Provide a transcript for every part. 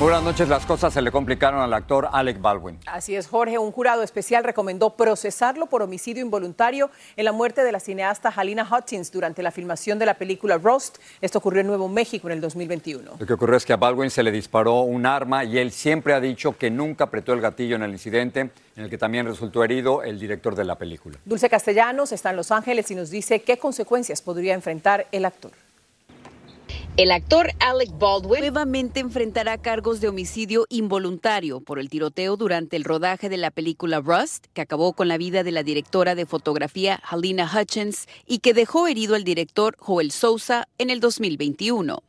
Buenas noches. Las cosas se le complicaron al actor Alec Baldwin. Así es, Jorge. Un jurado especial recomendó procesarlo por homicidio involuntario en la muerte de la cineasta Halina Hutchins durante la filmación de la película Roast. Esto ocurrió en Nuevo México en el 2021. Lo que ocurrió es que a Baldwin se le disparó un arma y él siempre ha dicho que nunca apretó el gatillo en el incidente, en el que también resultó herido el director de la película. Dulce Castellanos está en Los Ángeles y nos dice qué consecuencias podría enfrentar el actor. El actor Alec Baldwin nuevamente enfrentará cargos de homicidio involuntario por el tiroteo durante el rodaje de la película Rust, que acabó con la vida de la directora de fotografía Halina Hutchins y que dejó herido al director Joel Sousa en el 2021.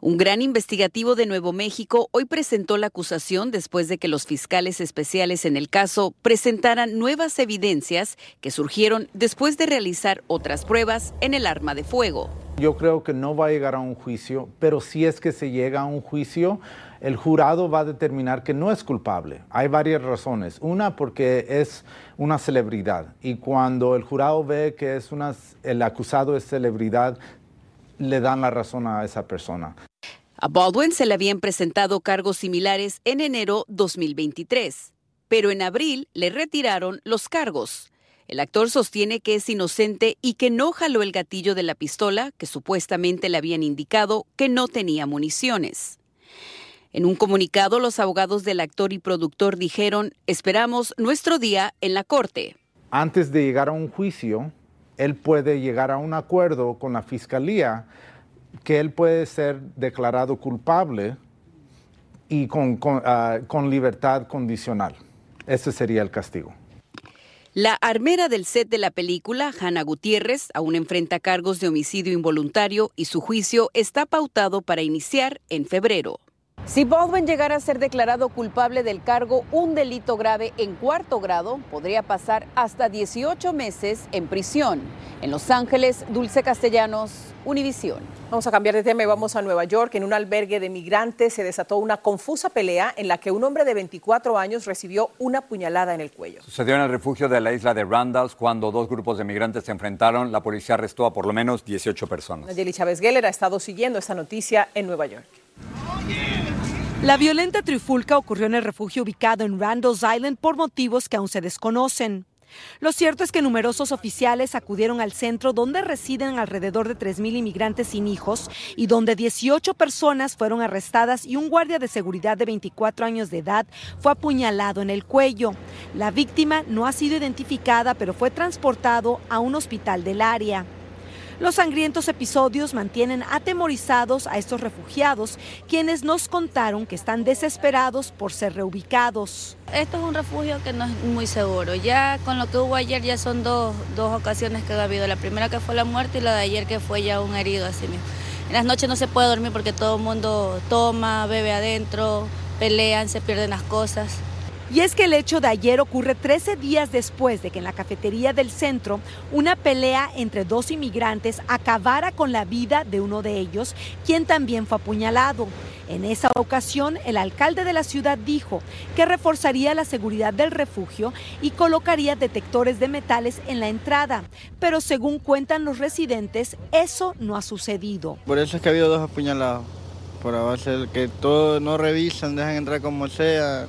Un gran investigativo de Nuevo México hoy presentó la acusación después de que los fiscales especiales en el caso presentaran nuevas evidencias que surgieron después de realizar otras pruebas en el arma de fuego. Yo creo que no va a llegar a un juicio, pero si es que se llega a un juicio, el jurado va a determinar que no es culpable. Hay varias razones. Una, porque es una celebridad y cuando el jurado ve que es una, el acusado es celebridad, le dan la razón a esa persona. A Baldwin se le habían presentado cargos similares en enero 2023, pero en abril le retiraron los cargos. El actor sostiene que es inocente y que no jaló el gatillo de la pistola que supuestamente le habían indicado que no tenía municiones. En un comunicado, los abogados del actor y productor dijeron, esperamos nuestro día en la corte. Antes de llegar a un juicio, él puede llegar a un acuerdo con la fiscalía que él puede ser declarado culpable y con, con, ah, libertad condicional. Ese sería el castigo. La armera del set de la película, Hannah Gutiérrez, aún enfrenta cargos de homicidio involuntario y su juicio está pautado para iniciar en febrero. Si Baldwin llegara a ser declarado culpable del cargo, un delito grave en cuarto grado, podría pasar hasta 18 meses en prisión. En Los Ángeles, Dulce Castellanos, Univisión. Vamos a cambiar de tema y vamos a Nueva York. En un albergue de migrantes se desató una confusa pelea en la que un hombre de 24 años recibió una puñalada en el cuello. Sucedió en el refugio de la isla de Randalls cuando dos grupos de migrantes se enfrentaron. La policía arrestó a por lo menos 18 personas. Nayeli Chávez Geller ha estado siguiendo esta noticia en Nueva York. La violenta trifulca ocurrió en el refugio ubicado en Randall's Island por motivos que aún se desconocen. Lo cierto es que numerosos oficiales acudieron al centro donde residen alrededor de 3.000 inmigrantes sin hijos y donde 18 personas fueron arrestadas y un guardia de seguridad de 24 años de edad fue apuñalado en el cuello. La víctima no ha sido identificada, pero fue transportado a un hospital del área. Los sangrientos episodios mantienen atemorizados a estos refugiados, quienes nos contaron que están desesperados por ser reubicados. Esto es un refugio que no es muy seguro. Ya con lo que hubo ayer ya son dos, dos ocasiones que ha habido. La primera que fue la muerte y la de ayer que fue ya un herido así mismo. En las noches no se puede dormir porque todo el mundo toma, bebe adentro, pelean, se pierden las cosas. Y es que el hecho de ayer ocurre 13 días después de que en la cafetería del centro una pelea entre dos inmigrantes acabara con la vida de uno de ellos, quien también fue apuñalado. En esa ocasión, el alcalde de la ciudad dijo que reforzaría la seguridad del refugio y colocaría detectores de metales en la entrada, pero según cuentan los residentes, eso no ha sucedido. Por eso es que ha habido dos apuñalados, por base que todo no revisan, dejan entrar como sea,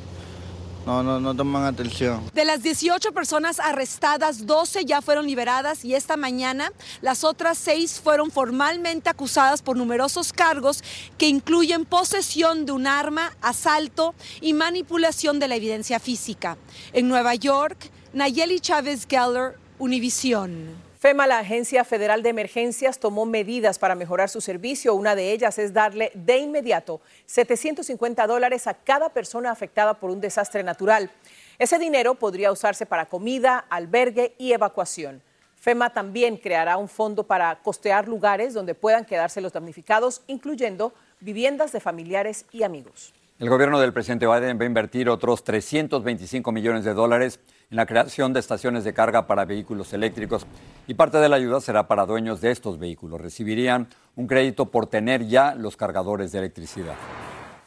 no, no, no toman atención. De las 18 personas arrestadas, 12 ya fueron liberadas y esta mañana las otras seis fueron formalmente acusadas por numerosos cargos que incluyen posesión de un arma, asalto y manipulación de la evidencia física. En Nueva York, Nayeli Chávez Geller, Univisión. FEMA, la Agencia Federal de Emergencias, tomó medidas para mejorar su servicio. Una de ellas es darle de inmediato 750 dólares a cada persona afectada por un desastre natural. Ese dinero podría usarse para comida, albergue y evacuación. FEMA también creará un fondo para costear lugares donde puedan quedarse los damnificados, incluyendo viviendas de familiares y amigos. El gobierno del presidente Biden va a invertir otros 325 millones de dólares en la creación de estaciones de carga para vehículos eléctricos y parte de la ayuda será para dueños de estos vehículos. Recibirían un crédito por tener ya los cargadores de electricidad.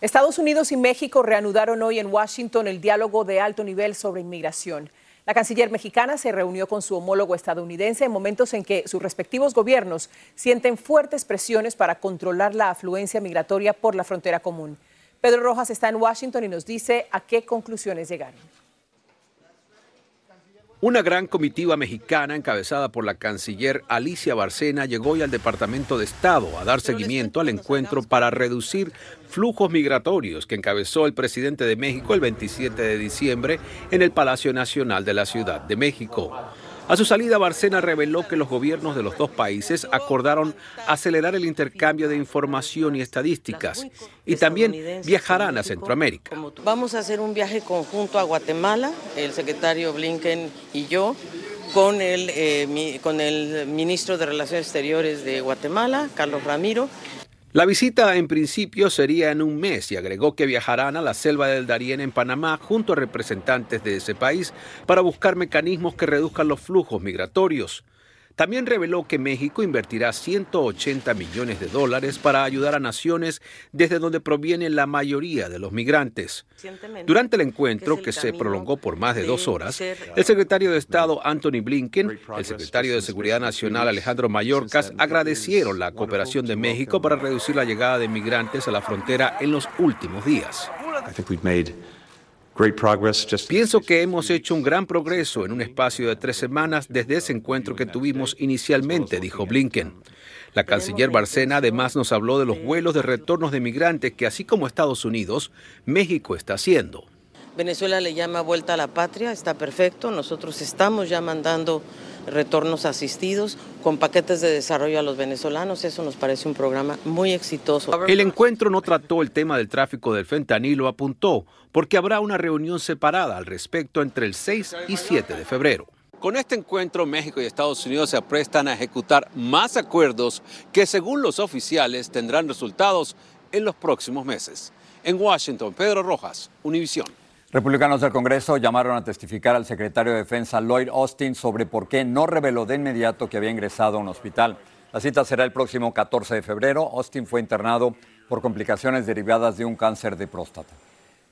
Estados Unidos y México reanudaron hoy en Washington el diálogo de alto nivel sobre inmigración. La canciller mexicana se reunió con su homólogo estadounidense en momentos en que sus respectivos gobiernos sienten fuertes presiones para controlar la afluencia migratoria por la frontera común. Pedro Rojas está en Washington y nos dice a qué conclusiones llegaron. Una gran comitiva mexicana encabezada por la canciller Alicia Barcena llegó hoy al Departamento de Estado a dar seguimiento al encuentro para reducir flujos migratorios que encabezó el presidente de México el 27 de diciembre en el Palacio Nacional de la Ciudad de México. A su salida, Barcena reveló que los gobiernos de los dos países acordaron acelerar el intercambio de información y estadísticas y también viajarán a Centroamérica. Vamos a hacer un viaje conjunto a Guatemala, el secretario Blinken y yo, con el, eh, con el ministro de Relaciones Exteriores de Guatemala, Carlos Ramiro, la visita en principio sería en un mes y agregó que viajarán a la selva del Darién en Panamá junto a representantes de ese país para buscar mecanismos que reduzcan los flujos migratorios. También reveló que México invertirá 180 millones de dólares para ayudar a naciones desde donde provienen la mayoría de los migrantes. Durante el encuentro, que se prolongó por más de dos horas, el secretario de Estado Anthony Blinken, el secretario de Seguridad Nacional Alejandro Mayorkas agradecieron la cooperación de México para reducir la llegada de migrantes a la frontera en los últimos días. Pienso que hemos hecho un gran progreso en un espacio de tres semanas desde ese encuentro que tuvimos inicialmente, dijo Blinken. La canciller Barcena además nos habló de los vuelos de retornos de migrantes que, así como Estados Unidos, México está haciendo. Venezuela le llama vuelta a la patria, está perfecto. Nosotros estamos ya mandando retornos asistidos con paquetes de desarrollo a los venezolanos. Eso nos parece un programa muy exitoso. El encuentro no trató el tema del tráfico del fentanilo, apuntó, porque habrá una reunión separada al respecto entre el 6 y 7 de febrero. Con este encuentro, México y Estados Unidos se aprestan a ejecutar más acuerdos que, según los oficiales, tendrán resultados en los próximos meses. En Washington, Pedro Rojas, Univisión. Republicanos del Congreso llamaron a testificar al secretario de Defensa Lloyd Austin sobre por qué no reveló de inmediato que había ingresado a un hospital. La cita será el próximo 14 de febrero. Austin fue internado por complicaciones derivadas de un cáncer de próstata.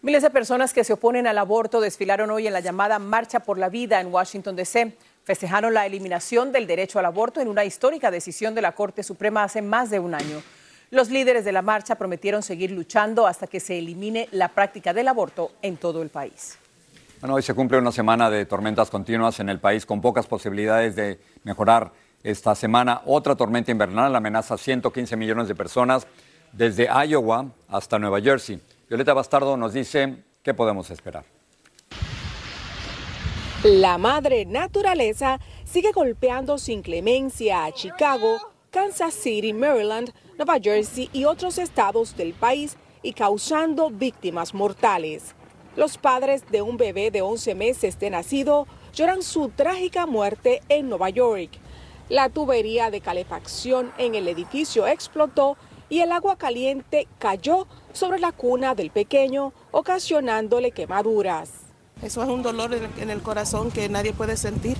Miles de personas que se oponen al aborto desfilaron hoy en la llamada Marcha por la Vida en Washington, D.C. Festejaron la eliminación del derecho al aborto en una histórica decisión de la Corte Suprema hace más de un año. Los líderes de la marcha prometieron seguir luchando hasta que se elimine la práctica del aborto en todo el país. Bueno, hoy se cumple una semana de tormentas continuas en el país con pocas posibilidades de mejorar esta semana. Otra tormenta invernal amenaza a 115 millones de personas desde Iowa hasta Nueva Jersey. Violeta Bastardo nos dice qué podemos esperar. La madre naturaleza sigue golpeando sin clemencia a Chicago, Kansas City, Maryland, Nueva Jersey y otros estados del país y causando víctimas mortales. Los padres de un bebé de 11 meses de nacido lloran su trágica muerte en Nueva York. La tubería de calefacción en el edificio explotó y el agua caliente cayó sobre la cuna del pequeño, ocasionándole quemaduras. Eso es un dolor en el corazón que nadie puede sentir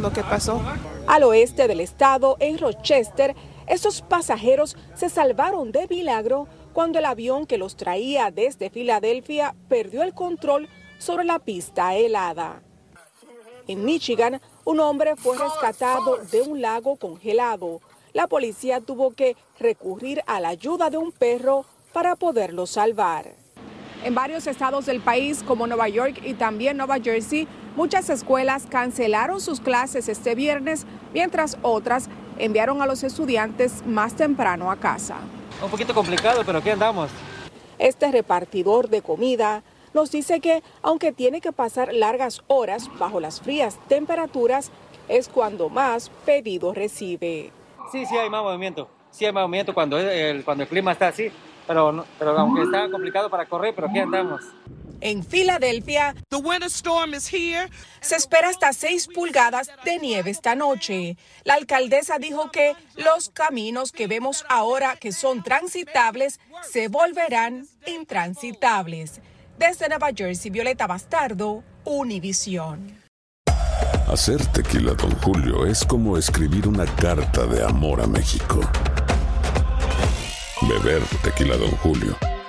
lo que pasó. Al oeste del estado, en Rochester, estos pasajeros se salvaron de milagro cuando el avión que los traía desde Filadelfia perdió el control sobre la pista helada. En Michigan, un hombre fue rescatado de un lago congelado. La policía tuvo que recurrir a la ayuda de un perro para poderlo salvar. En varios estados del país, como Nueva York y también Nueva Jersey, muchas escuelas cancelaron sus clases este viernes, mientras otras enviaron a los estudiantes más temprano a casa. Un poquito complicado, pero aquí andamos. Este repartidor de comida nos dice que aunque tiene que pasar largas horas bajo las frías temperaturas, es cuando más pedidos recibe. Sí, sí hay más movimiento. Sí hay más movimiento cuando el, cuando el clima está así, pero, pero aunque está complicado para correr, pero aquí andamos. En Filadelfia, se espera hasta 6 pulgadas de nieve esta noche. La alcaldesa dijo que los caminos que vemos ahora que son transitables se volverán intransitables. Desde Nueva Jersey, Violeta Bastardo, Univisión. Hacer tequila, don Julio, es como escribir una carta de amor a México. Beber tequila, don Julio,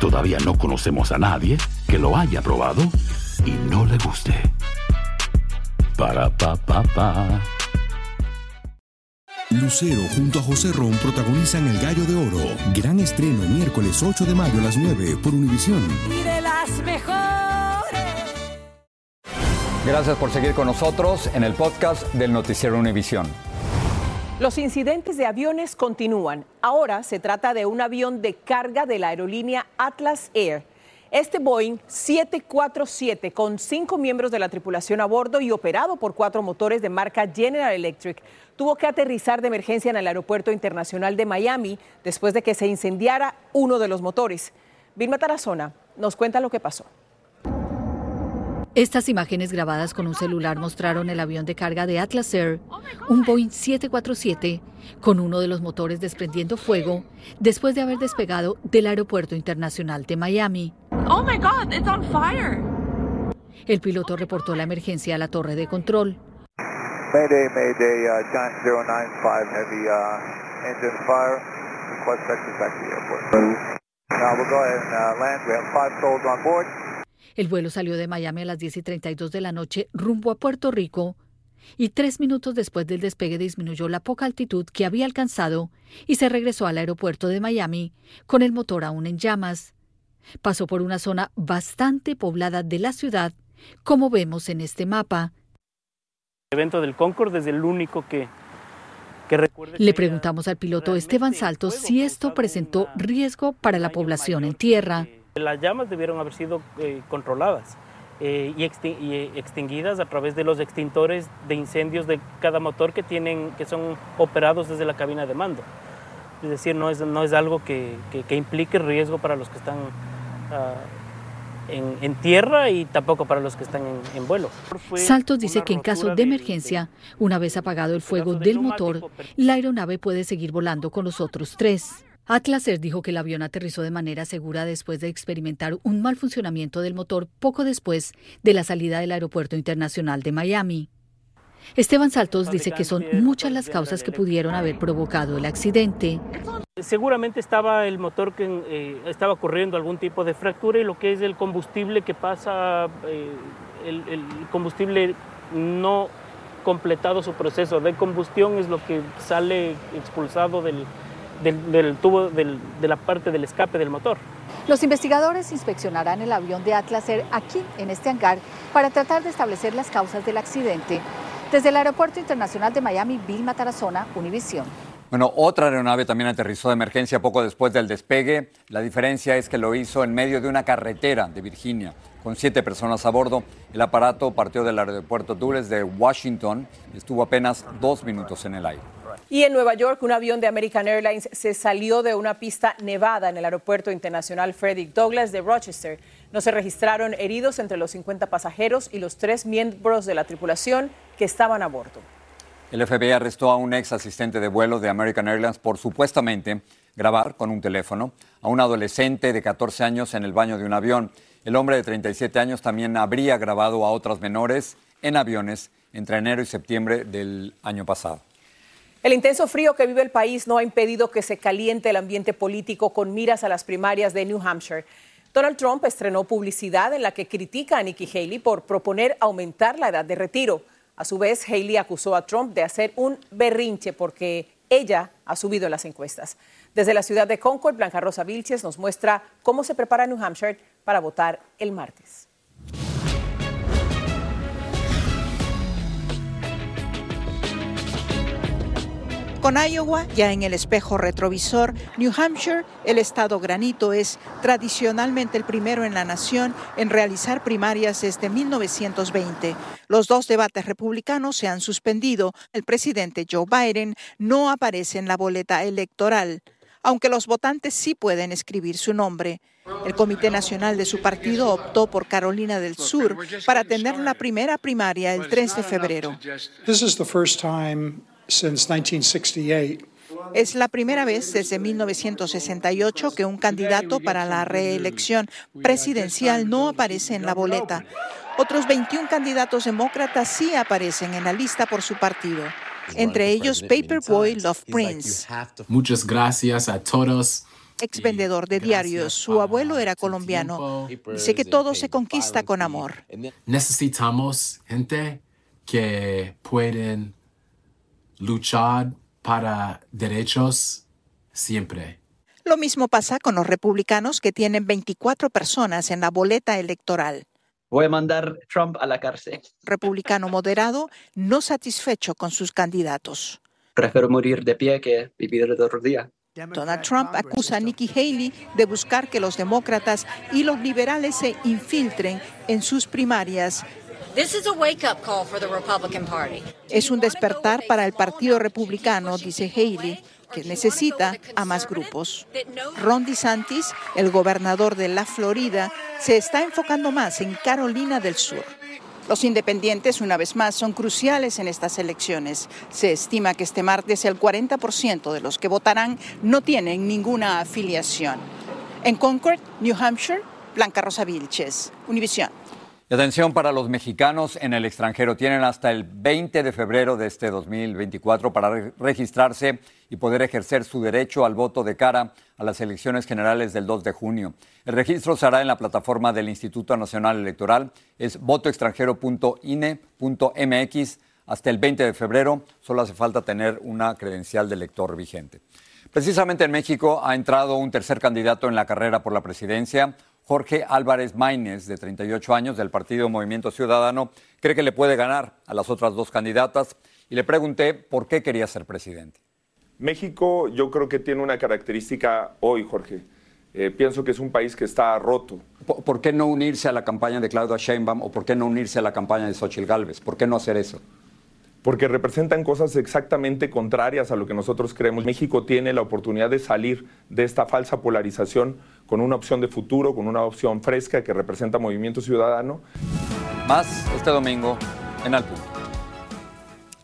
todavía no conocemos a nadie que lo haya probado y no le guste. Para, pa, pa, pa. Lucero junto a José Ron protagonizan El Gallo de Oro. Gran estreno miércoles 8 de mayo a las 9 por Univisión. Y de las mejores. Gracias por seguir con nosotros en el podcast del Noticiero Univisión. Los incidentes de aviones continúan. Ahora se trata de un avión de carga de la aerolínea Atlas Air. Este Boeing 747, con cinco miembros de la tripulación a bordo y operado por cuatro motores de marca General Electric, tuvo que aterrizar de emergencia en el Aeropuerto Internacional de Miami después de que se incendiara uno de los motores. Vilma Tarazona nos cuenta lo que pasó. Estas imágenes grabadas con un celular mostraron el avión de carga de Atlas Air, un Boeing 747, con uno de los motores desprendiendo fuego después de haber despegado del Aeropuerto Internacional de Miami. Oh my God, it's on fire. El piloto reportó la emergencia a la torre de control. Mayday, Mayday, uh, Giant 095, heavy uh, engine fire. Request back to the airport. Now we'll go ahead and uh, land. We have five souls on board. El vuelo salió de Miami a las 10 y 32 de la noche rumbo a Puerto Rico y tres minutos después del despegue disminuyó la poca altitud que había alcanzado y se regresó al aeropuerto de Miami con el motor aún en llamas. Pasó por una zona bastante poblada de la ciudad, como vemos en este mapa. El evento del Concorde es el único que, que. Le preguntamos al piloto Esteban Saltos si esto presentó riesgo para la población en tierra. Las llamas debieron haber sido eh, controladas eh, y, extin y, extinguidas a través de los extintores de incendios de cada motor que, tienen, que son operados desde la cabina de mando. Es decir, no es, no es algo que, que, que implique riesgo para los que están uh, en, en, tierra y tampoco para los que están en, en vuelo. Saltos dice que en caso de emergencia, una vez apagado el fuego del motor, la aeronave puede seguir volando con los otros tres. Atlas Air dijo que el avión aterrizó de manera segura después de experimentar un mal funcionamiento del motor poco después de la salida del Aeropuerto Internacional de Miami. Esteban Saltos dice que son muchas las causas que pudieron haber provocado el accidente. Seguramente estaba el motor que eh, estaba ocurriendo algún tipo de fractura y lo que es el combustible que pasa, eh, el, el combustible no completado su proceso de combustión es lo que sale expulsado del, del, del tubo del, de la parte del escape del motor. Los investigadores inspeccionarán el avión de Atlas Air aquí, en este hangar, para tratar de establecer las causas del accidente. Desde el Aeropuerto Internacional de Miami, Vilma Tarazona, Univisión. Bueno, otra aeronave también aterrizó de emergencia poco después del despegue. La diferencia es que lo hizo en medio de una carretera de Virginia, con siete personas a bordo. El aparato partió del aeropuerto Dulles de Washington y estuvo apenas dos minutos en el aire. Y en Nueva York, un avión de American Airlines se salió de una pista nevada en el Aeropuerto Internacional Frederick Douglass de Rochester. No se registraron heridos entre los 50 pasajeros y los tres miembros de la tripulación que estaban a bordo. El FBI arrestó a un ex asistente de vuelo de American Airlines por supuestamente grabar con un teléfono a un adolescente de 14 años en el baño de un avión. El hombre de 37 años también habría grabado a otras menores en aviones entre enero y septiembre del año pasado. El intenso frío que vive el país no ha impedido que se caliente el ambiente político con miras a las primarias de New Hampshire. Donald Trump estrenó publicidad en la que critica a Nikki Haley por proponer aumentar la edad de retiro. A su vez, Haley acusó a Trump de hacer un berrinche porque ella ha subido en las encuestas. Desde la ciudad de Concord, Blanca Rosa Vilches nos muestra cómo se prepara New Hampshire para votar el martes. Con Iowa ya en el espejo retrovisor, New Hampshire, el estado granito, es tradicionalmente el primero en la nación en realizar primarias desde 1920. Los dos debates republicanos se han suspendido. El presidente Joe Biden no aparece en la boleta electoral, aunque los votantes sí pueden escribir su nombre. El Comité Nacional de su partido optó por Carolina del Sur para tener la primera primaria el 3 de febrero. Es la primera vez desde 1968 que un candidato para la reelección presidencial no aparece en la boleta. Otros 21 candidatos demócratas sí aparecen en la lista por su partido, entre ellos Paperboy Love Prince. Muchas gracias a todos. Ex vendedor de diarios, su abuelo era colombiano. Dice que todo se conquista con amor. Necesitamos gente que pueden luchar para derechos siempre. Lo mismo pasa con los republicanos que tienen 24 personas en la boleta electoral. Voy a mandar Trump a la cárcel. Republicano moderado, no satisfecho con sus candidatos. Prefiero morir de pie que vivir de otro día. Donald Trump acusa a Nikki Haley de buscar que los demócratas y los liberales se infiltren en sus primarias es un despertar para el Partido Republicano, dice Haley, que necesita a más grupos. Ron DeSantis, el gobernador de la Florida, se está enfocando más en Carolina del Sur. Los independientes, una vez más, son cruciales en estas elecciones. Se estima que este martes el 40% de los que votarán no tienen ninguna afiliación. En Concord, New Hampshire, Blanca Rosa Vilches, Univisión. Atención para los mexicanos en el extranjero. Tienen hasta el 20 de febrero de este 2024 para registrarse y poder ejercer su derecho al voto de cara a las elecciones generales del 2 de junio. El registro se hará en la plataforma del Instituto Nacional Electoral. Es votoextranjero.ine.mx hasta el 20 de febrero. Solo hace falta tener una credencial de elector vigente. Precisamente en México ha entrado un tercer candidato en la carrera por la presidencia. Jorge Álvarez Maínez, de 38 años, del partido Movimiento Ciudadano, cree que le puede ganar a las otras dos candidatas y le pregunté por qué quería ser presidente. México yo creo que tiene una característica hoy, Jorge. Eh, pienso que es un país que está roto. ¿Por, por qué no unirse a la campaña de Claudia Sheinbaum o por qué no unirse a la campaña de Xochitl Gálvez? ¿Por qué no hacer eso? Porque representan cosas exactamente contrarias a lo que nosotros creemos. México tiene la oportunidad de salir de esta falsa polarización con una opción de futuro, con una opción fresca que representa Movimiento Ciudadano. Más este domingo en Al Punto.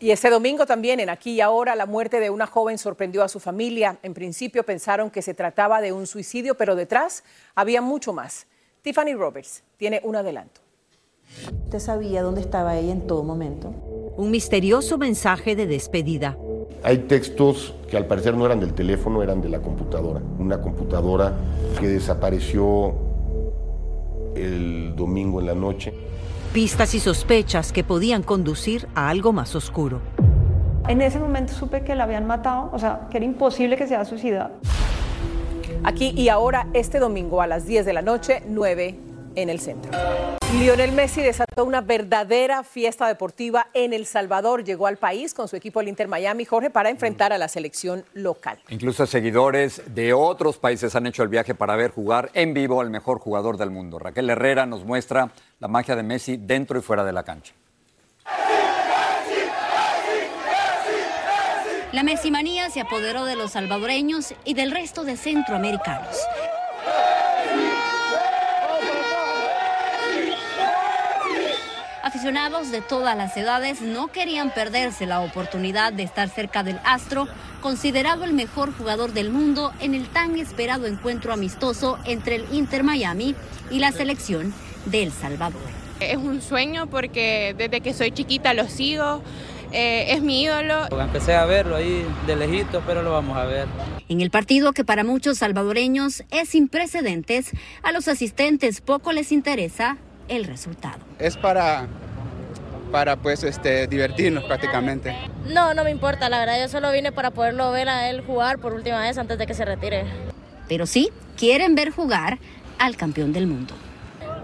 Y este domingo también, en Aquí y Ahora, la muerte de una joven sorprendió a su familia. En principio pensaron que se trataba de un suicidio, pero detrás había mucho más. Tiffany Roberts tiene un adelanto. ¿Usted sabía dónde estaba ella en todo momento? Un misterioso mensaje de despedida. Hay textos que al parecer no eran del teléfono, eran de la computadora. Una computadora que desapareció el domingo en la noche. Pistas y sospechas que podían conducir a algo más oscuro. En ese momento supe que la habían matado, o sea, que era imposible que se haya suicidado. Aquí y ahora, este domingo a las 10 de la noche, 9 en el centro. Lionel Messi desató una verdadera fiesta deportiva en El Salvador. Llegó al país con su equipo el Inter Miami, Jorge, para enfrentar a la selección local. Incluso seguidores de otros países han hecho el viaje para ver jugar en vivo al mejor jugador del mundo. Raquel Herrera nos muestra la magia de Messi dentro y fuera de la cancha. La Messimanía se apoderó de los salvadoreños y del resto de centroamericanos. Aficionados de todas las edades no querían perderse la oportunidad de estar cerca del astro, considerado el mejor jugador del mundo en el tan esperado encuentro amistoso entre el Inter Miami y la selección de El Salvador. Es un sueño porque desde que soy chiquita lo sigo. Eh, es mi ídolo. Empecé a verlo ahí de lejito, pero lo vamos a ver. En el partido que para muchos salvadoreños es sin precedentes, a los asistentes poco les interesa el resultado. Es para para pues este divertirnos prácticamente. No, no me importa, la verdad yo solo vine para poderlo ver a él jugar por última vez antes de que se retire. Pero sí quieren ver jugar al campeón del mundo.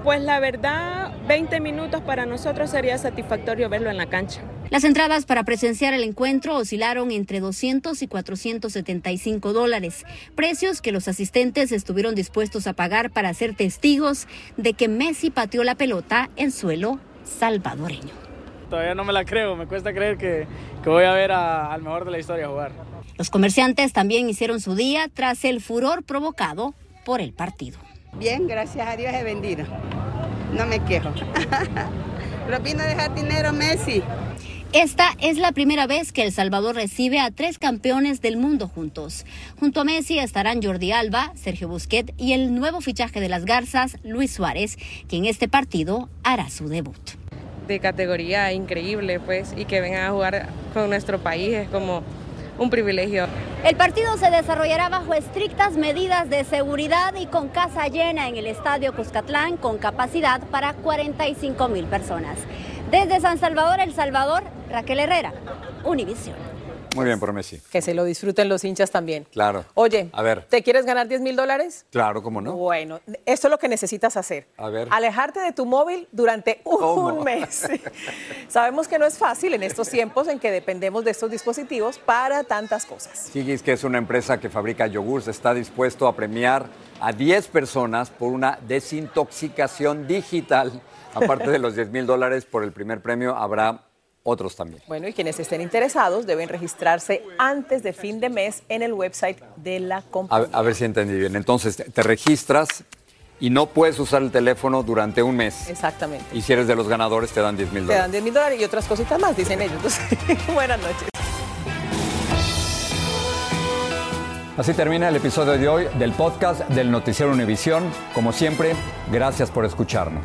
Pues la verdad, 20 minutos para nosotros sería satisfactorio verlo en la cancha. Las entradas para presenciar el encuentro oscilaron entre 200 y 475 dólares, precios que los asistentes estuvieron dispuestos a pagar para ser testigos de que Messi pateó la pelota en suelo salvadoreño. Todavía no me la creo, me cuesta creer que, que voy a ver a, al mejor de la historia jugar. Los comerciantes también hicieron su día tras el furor provocado por el partido. Bien, gracias a Dios he vendido. No me quejo. Lo vino a dejar dinero Messi. Esta es la primera vez que El Salvador recibe a tres campeones del mundo juntos. Junto a Messi estarán Jordi Alba, Sergio Busquet y el nuevo fichaje de las Garzas, Luis Suárez, que en este partido hará su debut. De categoría increíble, pues, y que vengan a jugar con nuestro país es como un privilegio. El partido se desarrollará bajo estrictas medidas de seguridad y con casa llena en el Estadio Cuscatlán con capacidad para 45 mil personas. Desde San Salvador, El Salvador, Raquel Herrera, Univisión. Muy bien por Messi. Que se lo disfruten los hinchas también. Claro. Oye, a ver. ¿te quieres ganar 10 mil dólares? Claro, ¿cómo no? Bueno, esto es lo que necesitas hacer. A ver. Alejarte de tu móvil durante un ¿Cómo? mes. Sabemos que no es fácil en estos tiempos en que dependemos de estos dispositivos para tantas cosas. Sigis, que es una empresa que fabrica yogurts, está dispuesto a premiar a 10 personas por una desintoxicación digital. Aparte de los 10 mil dólares por el primer premio, habrá otros también. Bueno, y quienes estén interesados deben registrarse antes de fin de mes en el website de la compañía. a ver si entendí bien. Entonces, te, te registras y no puedes usar el teléfono durante un mes. Exactamente. Y si eres de los ganadores, te dan 10 mil Te dan dólares. 10 mil dólares y otras cositas más, dicen ellos. Entonces, buenas noches. Así termina el episodio de hoy del podcast del Noticiero Univisión. Como siempre, gracias por escucharnos.